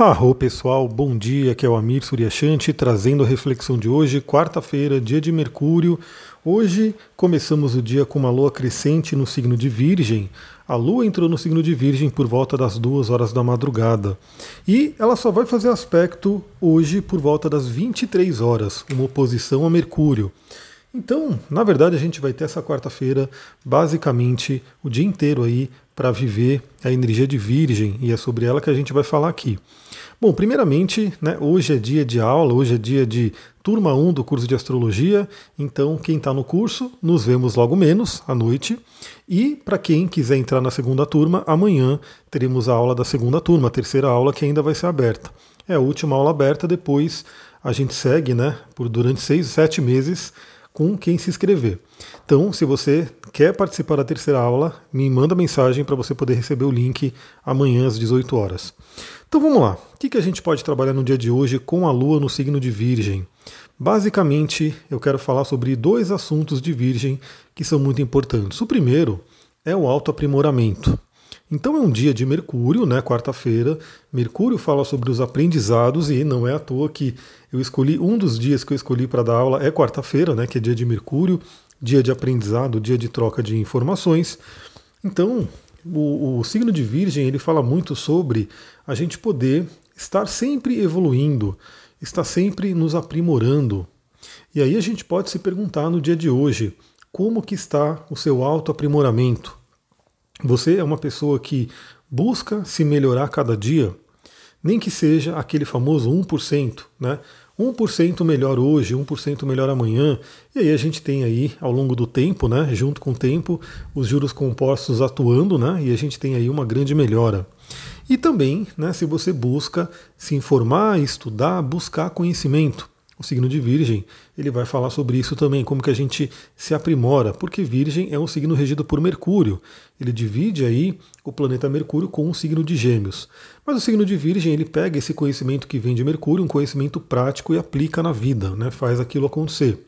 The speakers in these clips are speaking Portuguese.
Arro pessoal, bom dia, aqui é o Amir Suryashanti trazendo a reflexão de hoje, quarta-feira, dia de Mercúrio. Hoje começamos o dia com uma lua crescente no signo de Virgem. A lua entrou no signo de Virgem por volta das duas horas da madrugada. E ela só vai fazer aspecto hoje por volta das 23 horas, uma oposição a Mercúrio. Então, na verdade, a gente vai ter essa quarta-feira basicamente o dia inteiro aí para viver a energia de Virgem e é sobre ela que a gente vai falar aqui. Bom, primeiramente, né, hoje é dia de aula, hoje é dia de turma 1 do curso de astrologia, então quem está no curso, nos vemos logo menos à noite. E para quem quiser entrar na segunda turma, amanhã teremos a aula da segunda turma, a terceira aula que ainda vai ser aberta. É a última aula aberta, depois a gente segue né, por durante seis, sete meses com quem se inscrever. Então, se você quer participar da terceira aula, me manda mensagem para você poder receber o link amanhã às 18 horas. Então vamos lá. O que a gente pode trabalhar no dia de hoje com a Lua no signo de Virgem? Basicamente, eu quero falar sobre dois assuntos de Virgem que são muito importantes. O primeiro é o autoaprimoramento. Então é um dia de Mercúrio, né? Quarta-feira. Mercúrio fala sobre os aprendizados e não é à toa que eu escolhi um dos dias que eu escolhi para dar aula é quarta-feira, né? Que é dia de Mercúrio, dia de aprendizado, dia de troca de informações. Então o, o signo de Virgem ele fala muito sobre a gente poder estar sempre evoluindo, estar sempre nos aprimorando. E aí a gente pode se perguntar no dia de hoje como que está o seu autoaprimoramento você é uma pessoa que busca se melhorar cada dia, nem que seja aquele famoso 1%, né? 1% melhor hoje, 1% melhor amanhã. E aí a gente tem aí, ao longo do tempo, né, junto com o tempo, os juros compostos atuando, né, e a gente tem aí uma grande melhora. E também, né, se você busca se informar, estudar, buscar conhecimento o signo de Virgem, ele vai falar sobre isso também, como que a gente se aprimora, porque Virgem é um signo regido por Mercúrio. Ele divide aí o planeta Mercúrio com um signo de Gêmeos. Mas o signo de Virgem, ele pega esse conhecimento que vem de Mercúrio, um conhecimento prático e aplica na vida, né? Faz aquilo acontecer.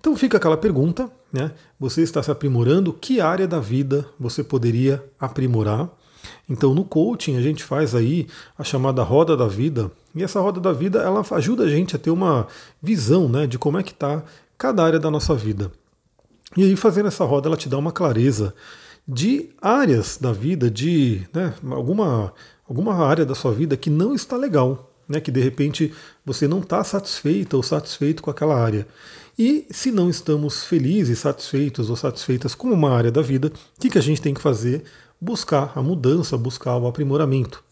Então fica aquela pergunta, né? Você está se aprimorando? Que área da vida você poderia aprimorar? Então, no coaching, a gente faz aí a chamada roda da vida, e essa roda da vida ela ajuda a gente a ter uma visão né, de como é que está cada área da nossa vida. E aí, fazendo essa roda, ela te dá uma clareza de áreas da vida, de né, alguma, alguma área da sua vida que não está legal, né, que de repente você não está satisfeita ou satisfeito com aquela área. E se não estamos felizes, satisfeitos ou satisfeitas com uma área da vida, o que, que a gente tem que fazer? Buscar a mudança, buscar o aprimoramento.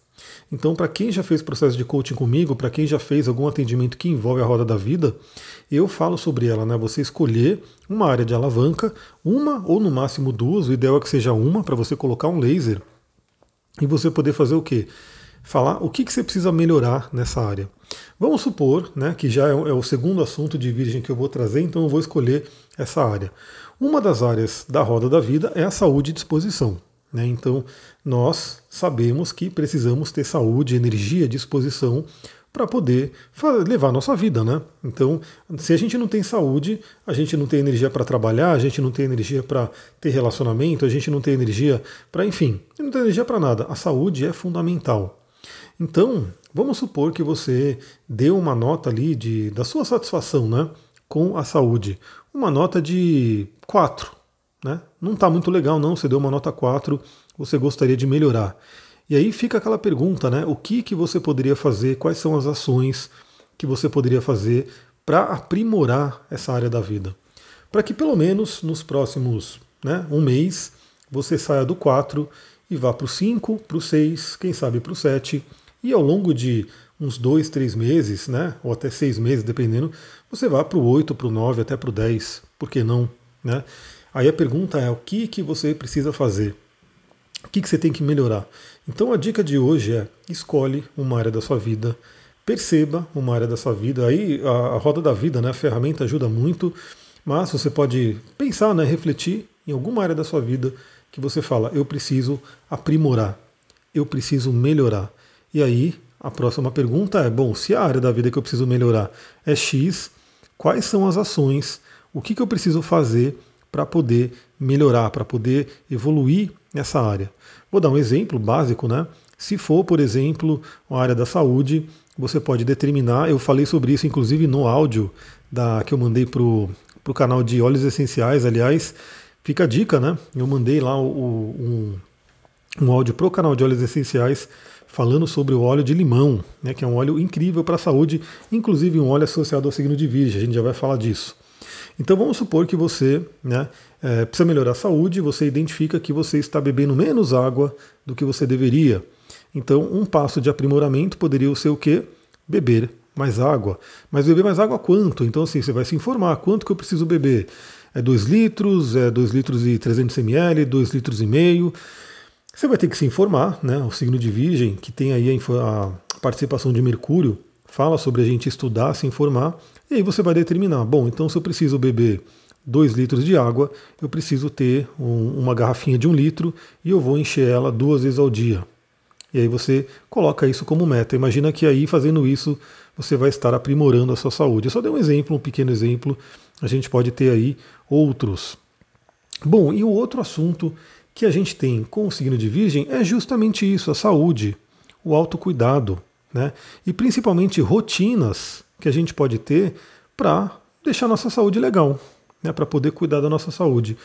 Então, para quem já fez processo de coaching comigo, para quem já fez algum atendimento que envolve a roda da vida, eu falo sobre ela, né? Você escolher uma área de alavanca, uma ou no máximo duas, o ideal é que seja uma, para você colocar um laser e você poder fazer o quê? Falar o que, que você precisa melhorar nessa área. Vamos supor né, que já é, é o segundo assunto de virgem que eu vou trazer, então eu vou escolher essa área. Uma das áreas da roda da vida é a saúde e disposição. Né? Então, nós sabemos que precisamos ter saúde, energia, disposição para poder levar a nossa vida, né? Então, se a gente não tem saúde, a gente não tem energia para trabalhar, a gente não tem energia para ter relacionamento, a gente não tem energia para, enfim, não tem energia para nada. A saúde é fundamental. Então, vamos supor que você deu uma nota ali de, da sua satisfação, né, com a saúde, uma nota de 4, né? Não está muito legal, não. Você deu uma nota 4, você gostaria de melhorar. E aí fica aquela pergunta, né? O que, que você poderia fazer? Quais são as ações que você poderia fazer para aprimorar essa área da vida? Para que pelo menos nos próximos né, um mês você saia do 4 e vá para o 5, para o 6, quem sabe para o 7, e ao longo de uns 2, 3 meses, né, ou até 6 meses, dependendo, você vá para o 8, para o 9, até para o 10, por que não? Né? Aí a pergunta é: o que, que você precisa fazer? O que, que você tem que melhorar? Então a dica de hoje é: escolhe uma área da sua vida, perceba uma área da sua vida. Aí a, a roda da vida, né, a ferramenta ajuda muito, mas você pode pensar, né, refletir em alguma área da sua vida que você fala: eu preciso aprimorar, eu preciso melhorar. E aí a próxima pergunta é: bom, se a área da vida que eu preciso melhorar é X, quais são as ações? O que, que eu preciso fazer para poder melhorar, para poder evoluir nessa área. Vou dar um exemplo básico, né? Se for, por exemplo, uma área da saúde, você pode determinar. Eu falei sobre isso, inclusive, no áudio da, que eu mandei para o canal de óleos essenciais. Aliás, fica a dica, né? Eu mandei lá o, um, um áudio para o canal de óleos essenciais falando sobre o óleo de limão, né, que é um óleo incrível para a saúde, inclusive um óleo associado ao signo de Virgem, a gente já vai falar disso. Então vamos supor que você né, é, precisa melhorar a saúde, você identifica que você está bebendo menos água do que você deveria. Então um passo de aprimoramento poderia ser o quê? Beber mais água. Mas beber mais água quanto? Então assim, você vai se informar, quanto que eu preciso beber? É 2 litros, é 2 litros e 300 ml, 2 litros e meio. Você vai ter que se informar, né? O signo de Virgem, que tem aí a, participação de Mercúrio, fala sobre a gente estudar, se informar, e aí você vai determinar, bom, então se eu preciso beber 2 litros de água, eu preciso ter um, uma garrafinha de um litro e eu vou encher ela duas vezes ao dia. E aí você coloca isso como meta. Imagina que aí fazendo isso você vai estar aprimorando a sua saúde. Eu só dei um exemplo, um pequeno exemplo. A gente pode ter aí outros. Bom, e o outro assunto que a gente tem com o signo de Virgem é justamente isso, a saúde, o autocuidado, né? E principalmente rotinas que a gente pode ter para deixar nossa saúde legal, né? Para poder cuidar da nossa saúde.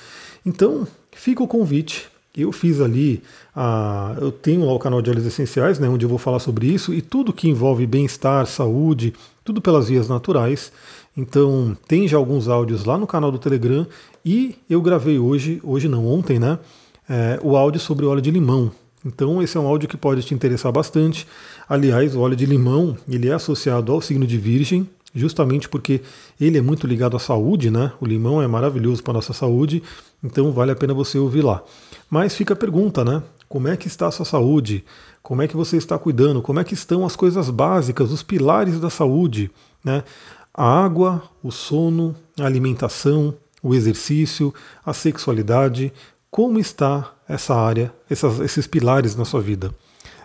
Então, fica o convite. Eu fiz ali, a, eu tenho lá o canal de óleos essenciais, né, onde eu vou falar sobre isso e tudo que envolve bem-estar, saúde, tudo pelas vias naturais. Então, tem já alguns áudios lá no canal do Telegram e eu gravei hoje, hoje não, ontem, né? é, o áudio sobre óleo de limão. Então esse é um áudio que pode te interessar bastante. Aliás, o óleo de limão ele é associado ao signo de Virgem, justamente porque ele é muito ligado à saúde, né? O limão é maravilhoso para nossa saúde, então vale a pena você ouvir lá. Mas fica a pergunta, né? Como é que está a sua saúde? Como é que você está cuidando? Como é que estão as coisas básicas, os pilares da saúde, né? A água, o sono, a alimentação, o exercício, a sexualidade, como está essa área, essas, esses pilares na sua vida?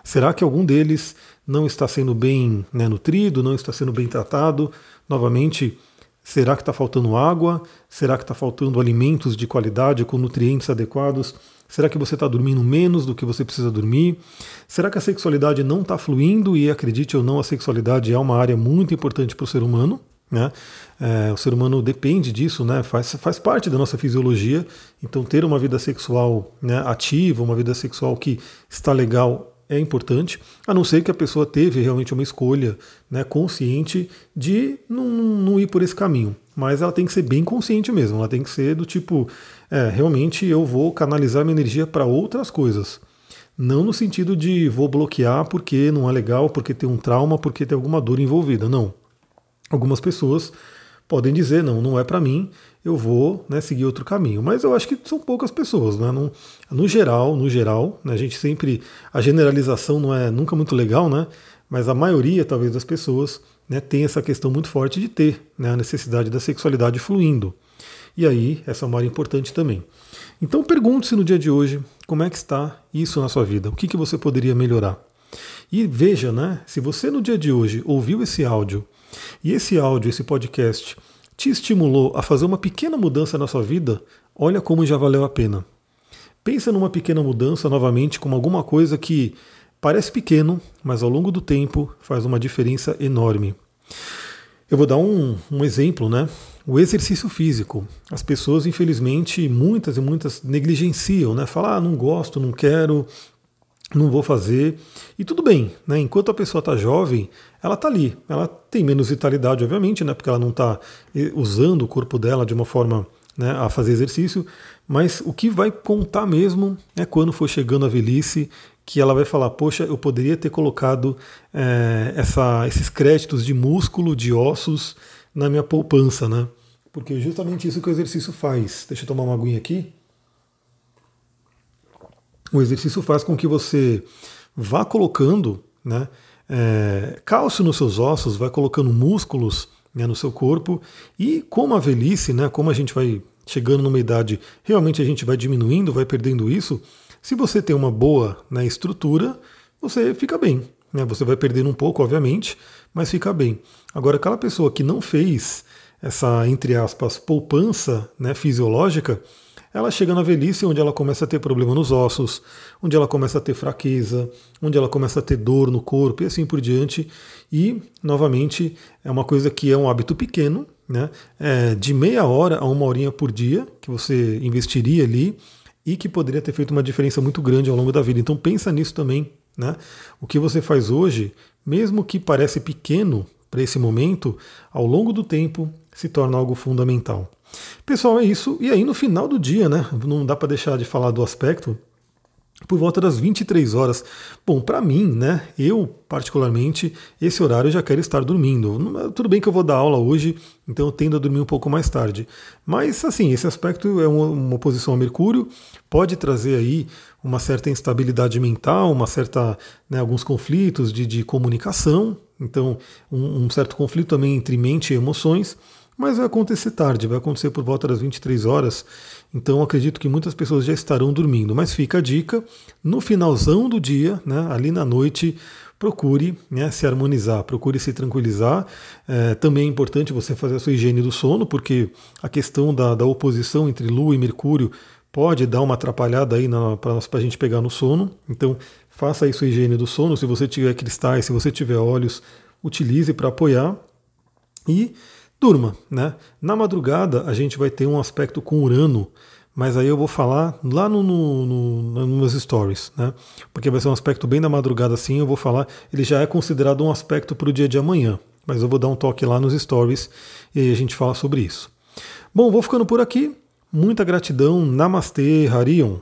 Será que algum deles não está sendo bem né, nutrido, não está sendo bem tratado? Novamente, será que está faltando água? Será que está faltando alimentos de qualidade com nutrientes adequados? Será que você está dormindo menos do que você precisa dormir? Será que a sexualidade não está fluindo? E acredite ou não, a sexualidade é uma área muito importante para o ser humano. Né? É, o ser humano depende disso, né? faz, faz parte da nossa fisiologia. Então, ter uma vida sexual né, ativa, uma vida sexual que está legal, é importante, a não ser que a pessoa teve realmente uma escolha né, consciente de não, não ir por esse caminho. Mas ela tem que ser bem consciente mesmo, ela tem que ser do tipo, é, realmente eu vou canalizar minha energia para outras coisas. Não no sentido de vou bloquear porque não é legal, porque tem um trauma, porque tem alguma dor envolvida. Não. Algumas pessoas podem dizer, não, não é para mim, eu vou né, seguir outro caminho. Mas eu acho que são poucas pessoas, né? No, no geral, no geral, né, a gente sempre. A generalização não é nunca muito legal, né? Mas a maioria, talvez, das pessoas né, tem essa questão muito forte de ter né, a necessidade da sexualidade fluindo. E aí, essa é uma área importante também. Então pergunte-se no dia de hoje como é que está isso na sua vida, o que, que você poderia melhorar. E veja, né, se você no dia de hoje ouviu esse áudio e esse áudio, esse podcast, te estimulou a fazer uma pequena mudança na sua vida, olha como já valeu a pena. Pensa numa pequena mudança novamente como alguma coisa que parece pequeno, mas ao longo do tempo faz uma diferença enorme. Eu vou dar um, um exemplo, né? O exercício físico. As pessoas, infelizmente, muitas e muitas negligenciam, né? Falam, ah, não gosto, não quero, não vou fazer. E tudo bem, né? Enquanto a pessoa está jovem, ela está ali. Ela tem menos vitalidade, obviamente, né? Porque ela não está usando o corpo dela de uma forma né, a fazer exercício. Mas o que vai contar mesmo é quando for chegando a velhice, que ela vai falar: Poxa, eu poderia ter colocado é, essa, esses créditos de músculo, de ossos na minha poupança, né? Porque é justamente isso que o exercício faz. Deixa eu tomar uma aguinha aqui. O exercício faz com que você vá colocando né, é, cálcio nos seus ossos, vai colocando músculos né, no seu corpo, e como a velhice, né, como a gente vai chegando numa idade, realmente a gente vai diminuindo, vai perdendo isso. Se você tem uma boa né, estrutura, você fica bem. Né, você vai perdendo um pouco, obviamente, mas fica bem. Agora, aquela pessoa que não fez essa, entre aspas, poupança né, fisiológica, ela chega na velhice onde ela começa a ter problema nos ossos, onde ela começa a ter fraqueza, onde ela começa a ter dor no corpo e assim por diante. E, novamente, é uma coisa que é um hábito pequeno, né? É de meia hora a uma horinha por dia que você investiria ali e que poderia ter feito uma diferença muito grande ao longo da vida. Então pensa nisso também, né? O que você faz hoje, mesmo que parece pequeno para esse momento, ao longo do tempo se torna algo fundamental. Pessoal, é isso. E aí no final do dia, né? Não dá para deixar de falar do aspecto por volta das 23 horas. Bom, para mim, né, eu particularmente, esse horário eu já quero estar dormindo. Tudo bem que eu vou dar aula hoje, então eu tendo a dormir um pouco mais tarde. Mas, assim, esse aspecto é uma, oposição a Mercúrio, pode trazer aí uma certa instabilidade mental, uma certa, né, alguns conflitos de, de comunicação, então um, um certo conflito também entre mente e emoções, mas vai acontecer tarde, vai acontecer por volta das 23 horas. Então acredito que muitas pessoas já estarão dormindo. Mas fica a dica: no finalzão do dia, né, ali na noite, procure né, se harmonizar, procure se tranquilizar. É, também é importante você fazer a sua higiene do sono, porque a questão da, da oposição entre Lua e Mercúrio pode dar uma atrapalhada aí para a gente pegar no sono. Então faça aí sua higiene do sono. Se você tiver cristais, se você tiver óleos, utilize para apoiar. E durma, né? Na madrugada a gente vai ter um aspecto com Urano, mas aí eu vou falar lá no, no, no, nos stories, né? Porque vai ser um aspecto bem da madrugada assim, eu vou falar, ele já é considerado um aspecto para o dia de amanhã, mas eu vou dar um toque lá nos stories e aí a gente fala sobre isso. Bom, vou ficando por aqui. Muita gratidão. Namastê, Harion.